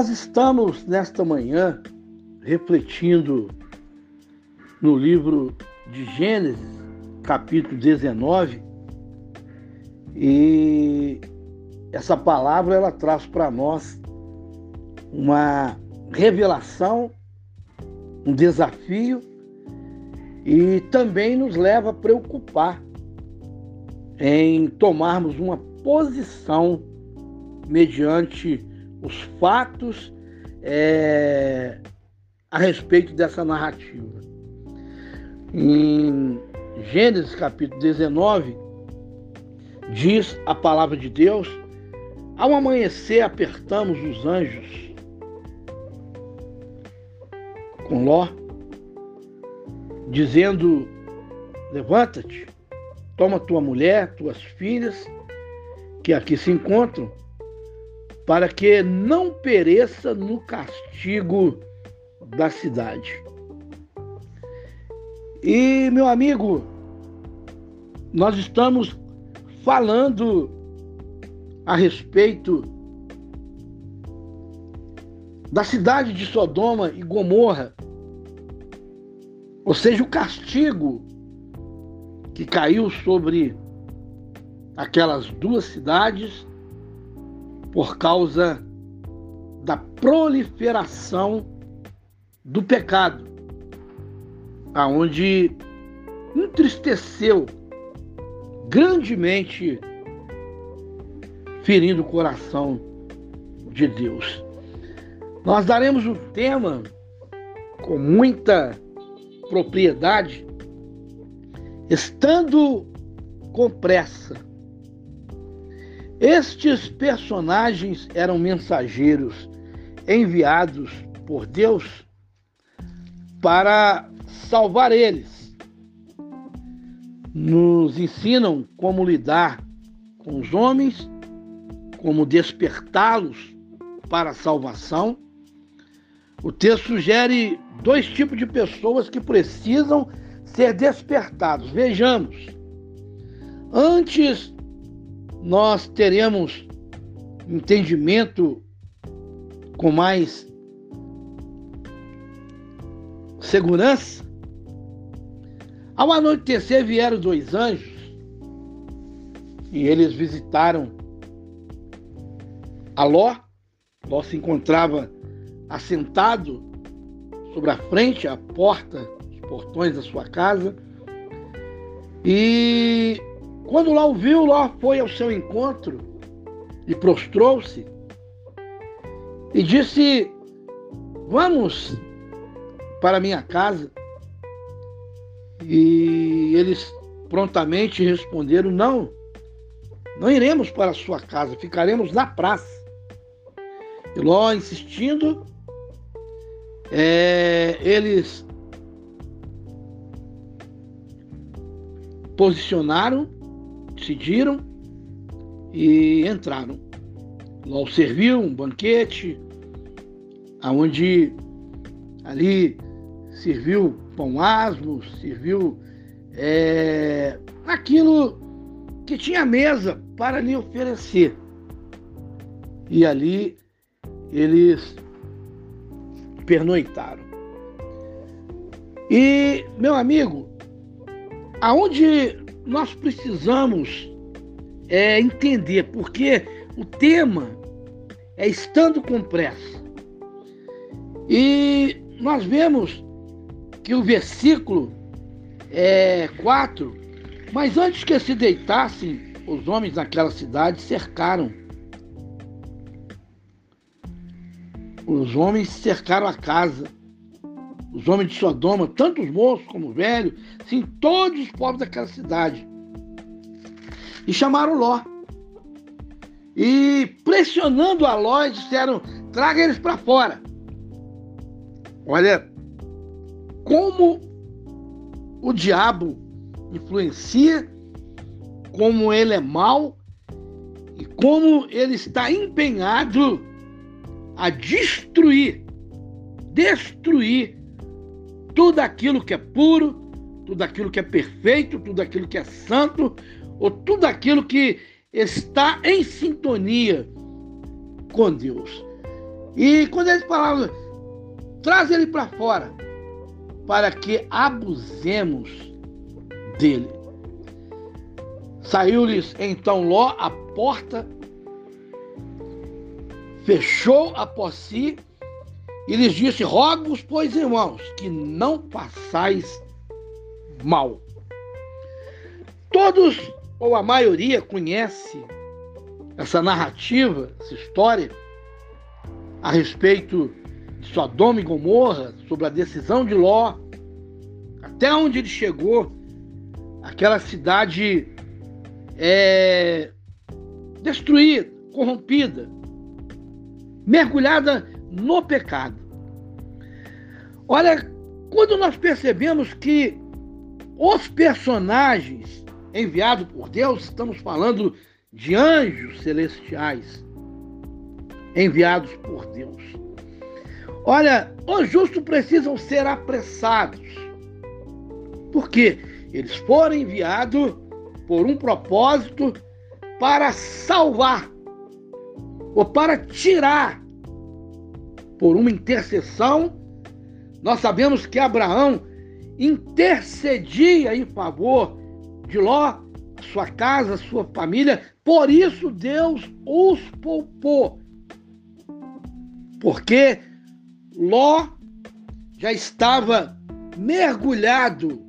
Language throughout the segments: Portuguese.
Nós estamos nesta manhã refletindo no livro de Gênesis, capítulo 19, e essa palavra ela traz para nós uma revelação, um desafio e também nos leva a preocupar em tomarmos uma posição mediante os fatos é, a respeito dessa narrativa. Em Gênesis capítulo 19, diz a palavra de Deus: ao amanhecer apertamos os anjos com Ló, dizendo: Levanta-te, toma tua mulher, tuas filhas, que aqui se encontram, para que não pereça no castigo da cidade. E, meu amigo, nós estamos falando a respeito da cidade de Sodoma e Gomorra, ou seja, o castigo que caiu sobre aquelas duas cidades por causa da proliferação do pecado, aonde entristeceu grandemente, ferindo o coração de Deus. Nós daremos o tema com muita propriedade, estando com pressa estes personagens eram mensageiros enviados por Deus para salvar eles. Nos ensinam como lidar com os homens, como despertá-los para a salvação. O texto sugere dois tipos de pessoas que precisam ser despertados. Vejamos. Antes nós teremos entendimento com mais segurança. Ao anoitecer vieram dois anjos e eles visitaram a Ló. Ló se encontrava assentado sobre a frente, a porta, os portões da sua casa. E quando Ló viu, Ló foi ao seu encontro e prostrou-se e disse: Vamos para minha casa. E eles prontamente responderam: Não, não iremos para a sua casa, ficaremos na praça. E Ló, insistindo, é, eles posicionaram decidiram e entraram. Lá serviu um banquete, aonde ali serviu pão asmo, serviu é, aquilo que tinha mesa para lhe oferecer. E ali eles pernoitaram. E, meu amigo, aonde nós precisamos é, entender, porque o tema é estando com pressa. E nós vemos que o versículo é 4, mas antes que se deitassem, os homens daquela cidade cercaram. Os homens cercaram a casa os homens de Sodoma, tanto os moços como os velhos, sim, todos os povos daquela cidade. E chamaram Ló. E pressionando a Ló, disseram: traga eles para fora. Olha, como o diabo influencia, como ele é mau e como ele está empenhado a destruir, destruir tudo aquilo que é puro, tudo aquilo que é perfeito, tudo aquilo que é santo, ou tudo aquilo que está em sintonia com Deus. E quando eles falavam, traz ele para fora, para que abusemos dele. Saiu-lhes então Ló a porta, fechou após si e lhes disse: Rogo-vos, pois, irmãos, que não façais mal. Todos, ou a maioria, conhece essa narrativa, essa história a respeito de Sodoma e Gomorra, sobre a decisão de Ló, até onde ele chegou, aquela cidade é, destruída, corrompida, mergulhada no pecado. Olha, quando nós percebemos que os personagens enviados por Deus, estamos falando de anjos celestiais enviados por Deus. Olha, os justos precisam ser apressados. Por quê? Eles foram enviados por um propósito para salvar ou para tirar por uma intercessão. Nós sabemos que Abraão intercedia em favor de Ló, sua casa, sua família, por isso Deus os poupou. Porque Ló já estava mergulhado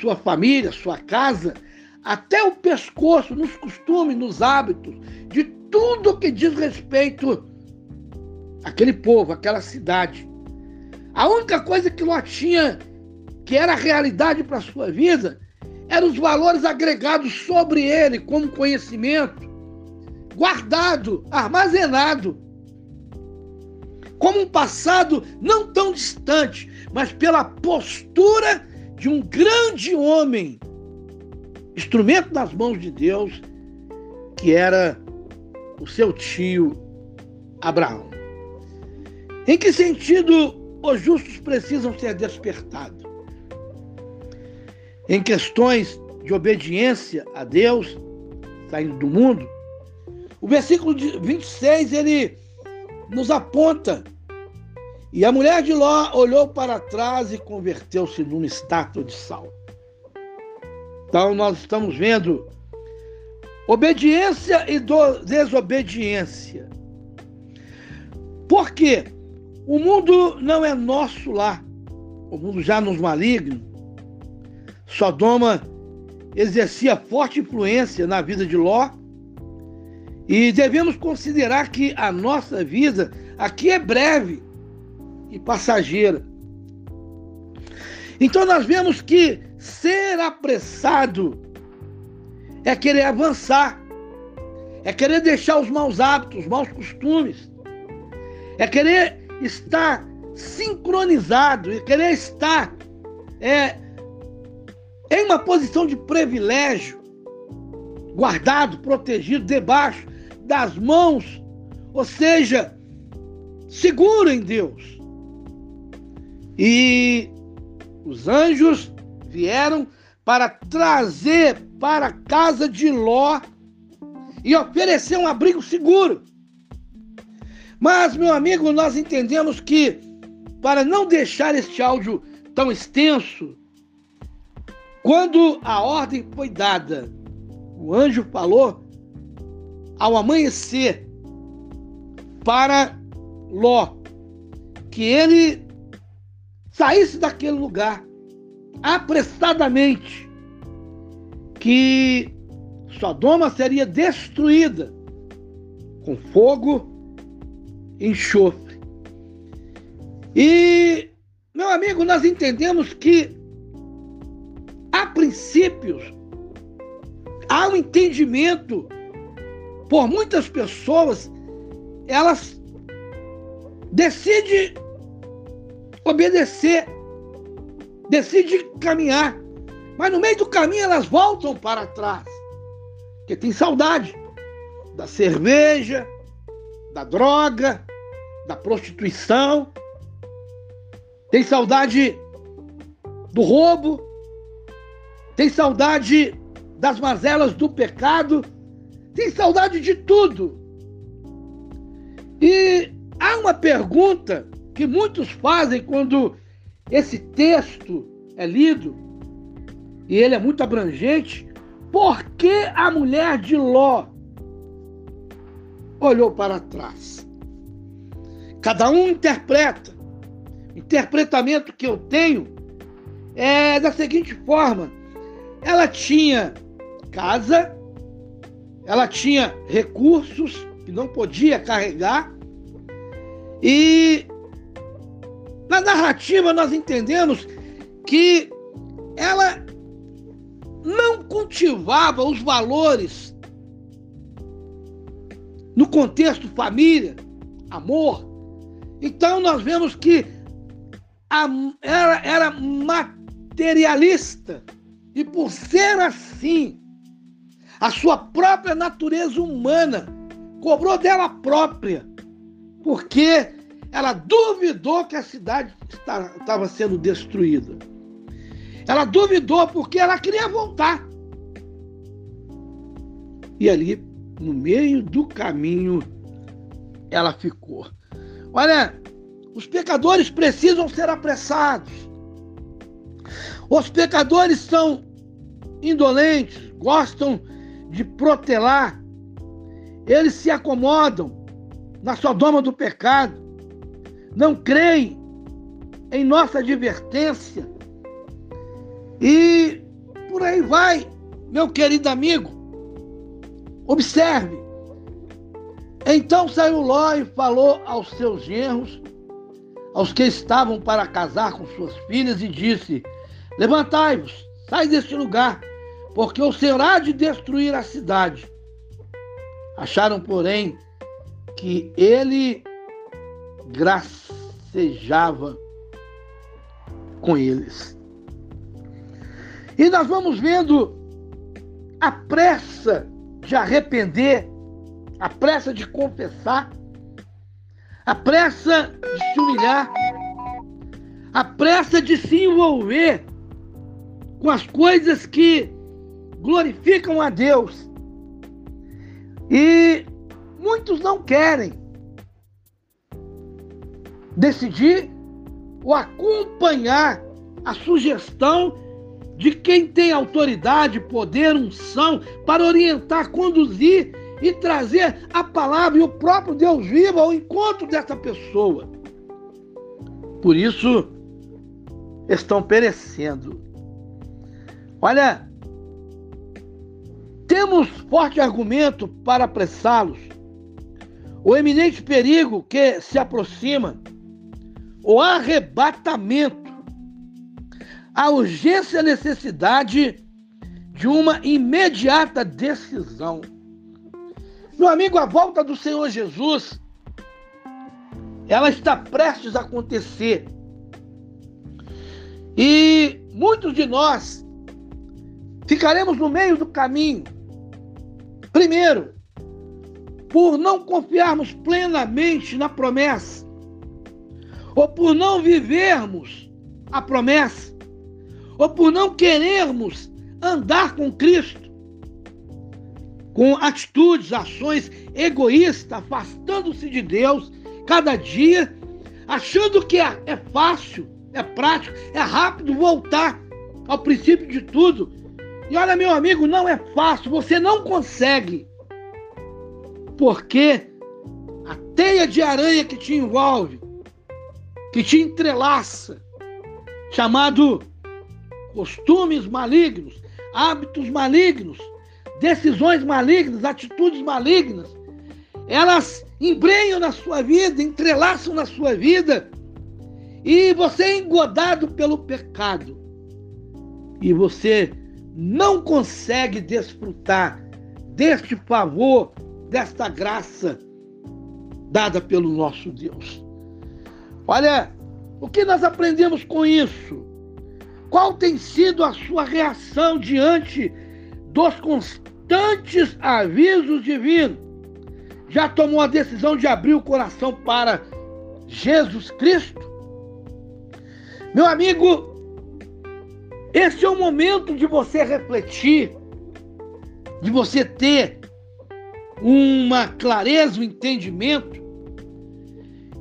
sua família, sua casa, até o pescoço, nos costumes, nos hábitos, de tudo que diz respeito àquele povo, àquela cidade. A única coisa que Ló tinha, que era realidade para a sua vida, eram os valores agregados sobre ele, como conhecimento, guardado, armazenado, como um passado não tão distante, mas pela postura de um grande homem, instrumento nas mãos de Deus, que era o seu tio Abraão. Em que sentido os justos precisam ser despertados? Em questões de obediência a Deus, saindo do mundo, o versículo 26 ele nos aponta e a mulher de Ló olhou para trás e converteu-se numa estátua de sal. Então nós estamos vendo obediência e desobediência. Por quê? O mundo não é nosso lá. O mundo já nos maligno. Sodoma exercia forte influência na vida de Ló. E devemos considerar que a nossa vida aqui é breve e passageira. Então nós vemos que ser apressado é querer avançar, é querer deixar os maus hábitos, os maus costumes, é querer estar sincronizado, é querer estar é, em uma posição de privilégio, guardado, protegido, debaixo das mãos, ou seja, seguro em Deus. E os anjos vieram para trazer para a casa de Ló e oferecer um abrigo seguro. Mas, meu amigo, nós entendemos que para não deixar este áudio tão extenso, quando a ordem foi dada, o anjo falou ao amanhecer para Ló que ele saísse daquele lugar apressadamente, que Sodoma seria destruída com fogo enxofre. E, meu amigo, nós entendemos que há princípios, há um entendimento por muitas pessoas, elas decidem obedecer, decide caminhar, mas no meio do caminho elas voltam para trás, porque tem saudade da cerveja, da droga, da prostituição, tem saudade do roubo, tem saudade das mazelas do pecado, tem saudade de tudo. E há uma pergunta que muitos fazem quando esse texto é lido, e ele é muito abrangente. Por que a mulher de Ló olhou para trás? Cada um interpreta. O interpretamento que eu tenho é da seguinte forma: ela tinha casa, ela tinha recursos que não podia carregar, e na narrativa nós entendemos que ela não cultivava os valores no contexto família, amor. Então nós vemos que ela era materialista e por ser assim, a sua própria natureza humana cobrou dela própria, porque ela duvidou que a cidade estava sendo destruída. Ela duvidou porque ela queria voltar. E ali, no meio do caminho, ela ficou. Olha, os pecadores precisam ser apressados. Os pecadores são indolentes, gostam de protelar. Eles se acomodam na sodoma do pecado. Não creem em nossa advertência e por aí vai, meu querido amigo. Observe. Então saiu Ló e falou aos seus genros, aos que estavam para casar com suas filhas, e disse: Levantai-vos, sai deste lugar, porque o Senhor há de destruir a cidade. Acharam, porém, que ele gracejava com eles. E nós vamos vendo a pressa de arrepender, a pressa de confessar, a pressa de se humilhar, a pressa de se envolver com as coisas que glorificam a Deus. E muitos não querem decidir ou acompanhar a sugestão de quem tem autoridade, poder, unção para orientar, conduzir e trazer a palavra e o próprio Deus vivo ao encontro dessa pessoa. Por isso, estão perecendo. Olha, temos forte argumento para apressá-los. O eminente perigo que se aproxima, o arrebatamento a urgência e a necessidade de uma imediata decisão. Meu amigo, a volta do Senhor Jesus, ela está prestes a acontecer. E muitos de nós ficaremos no meio do caminho. Primeiro, por não confiarmos plenamente na promessa, ou por não vivermos a promessa ou por não querermos andar com Cristo, com atitudes, ações egoístas, afastando-se de Deus cada dia, achando que é, é fácil, é prático, é rápido voltar ao princípio de tudo. E olha, meu amigo, não é fácil, você não consegue. Porque a teia de aranha que te envolve, que te entrelaça, chamado costumes malignos, hábitos malignos, decisões malignas, atitudes malignas, elas embrenham na sua vida, entrelaçam na sua vida, e você é engodado pelo pecado, e você não consegue desfrutar deste favor, desta graça dada pelo nosso Deus. Olha, o que nós aprendemos com isso? Qual tem sido a sua reação diante dos constantes avisos divinos? Já tomou a decisão de abrir o coração para Jesus Cristo? Meu amigo, esse é o momento de você refletir, de você ter uma clareza, um entendimento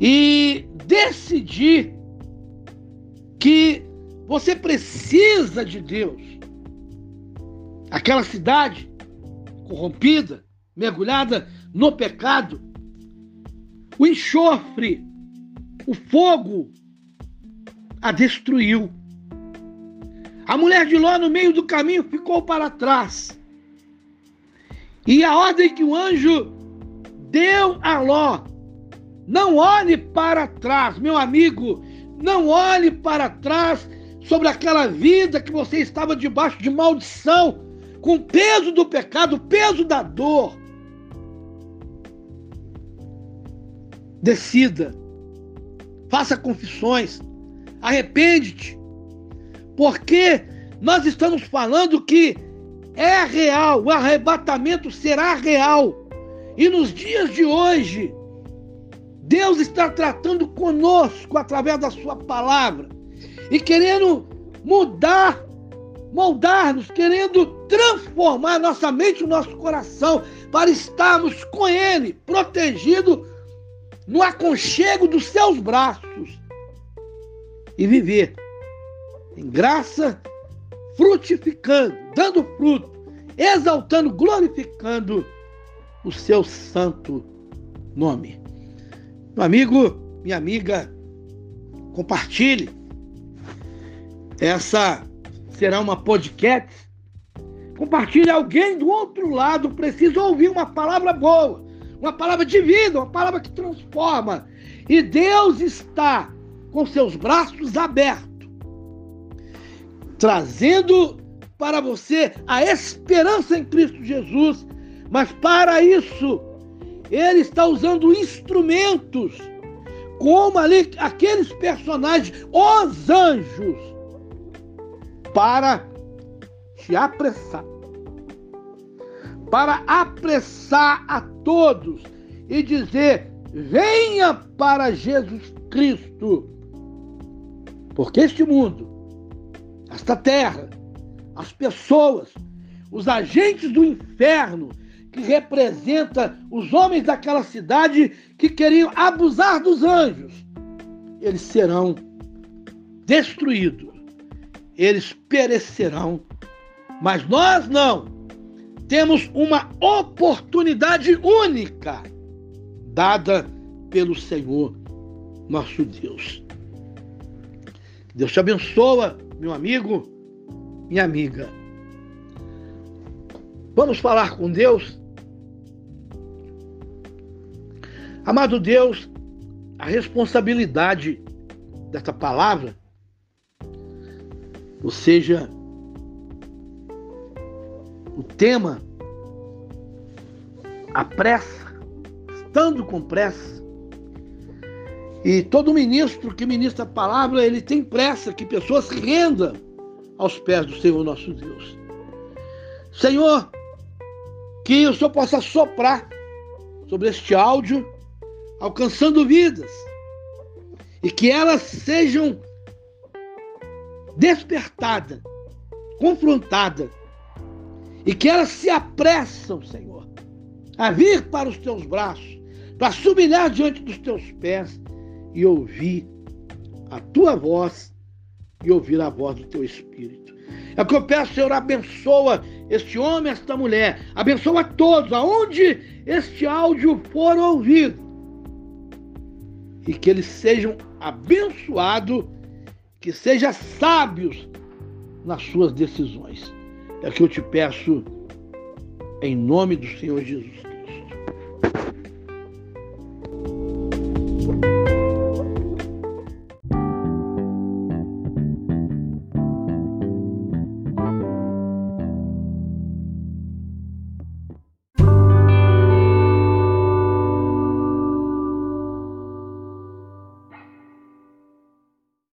e decidir que você precisa de Deus. Aquela cidade corrompida, mergulhada no pecado, o enxofre, o fogo a destruiu. A mulher de Ló, no meio do caminho, ficou para trás. E a ordem que o anjo deu a Ló: não olhe para trás, meu amigo, não olhe para trás sobre aquela vida que você estava debaixo de maldição, com o peso do pecado, o peso da dor. Decida, faça confissões, arrepende-te, porque nós estamos falando que é real, o arrebatamento será real. E nos dias de hoje, Deus está tratando conosco através da Sua palavra e querendo mudar, moldar-nos, querendo transformar nossa mente e nosso coração para estarmos com Ele, protegido no aconchego dos seus braços e viver em graça, frutificando, dando fruto, exaltando, glorificando o seu santo nome. Meu amigo, minha amiga, compartilhe. Essa será uma podcast. Compartilhe alguém do outro lado precisa ouvir uma palavra boa, uma palavra de vida, uma palavra que transforma. E Deus está com seus braços abertos, trazendo para você a esperança em Cristo Jesus. Mas para isso, Ele está usando instrumentos, como ali aqueles personagens, os anjos, para te apressar. Para apressar a todos e dizer: venha para Jesus Cristo. Porque este mundo, esta terra, as pessoas, os agentes do inferno, que representa os homens daquela cidade que queriam abusar dos anjos, eles serão destruídos, eles perecerão. Mas nós não. Temos uma oportunidade única dada pelo Senhor nosso Deus. Deus te abençoa, meu amigo, minha amiga. Vamos falar com Deus? Amado Deus, a responsabilidade dessa palavra, ou seja, o tema, a pressa, estando com pressa, e todo ministro que ministra a palavra, ele tem pressa que pessoas rendam aos pés do Senhor nosso Deus. Senhor, que o Senhor possa soprar sobre este áudio, alcançando vidas, e que elas sejam despertadas, confrontadas, e que elas se apressam, Senhor, a vir para os teus braços, para se humilhar diante dos teus pés e ouvir a tua voz e ouvir a voz do teu Espírito. É o que eu peço, Senhor, abençoa este homem, esta mulher, abençoa todos, aonde este áudio for ouvido, e que eles sejam abençoados, que sejam sábios nas suas decisões. É que eu te peço em nome do Senhor Jesus.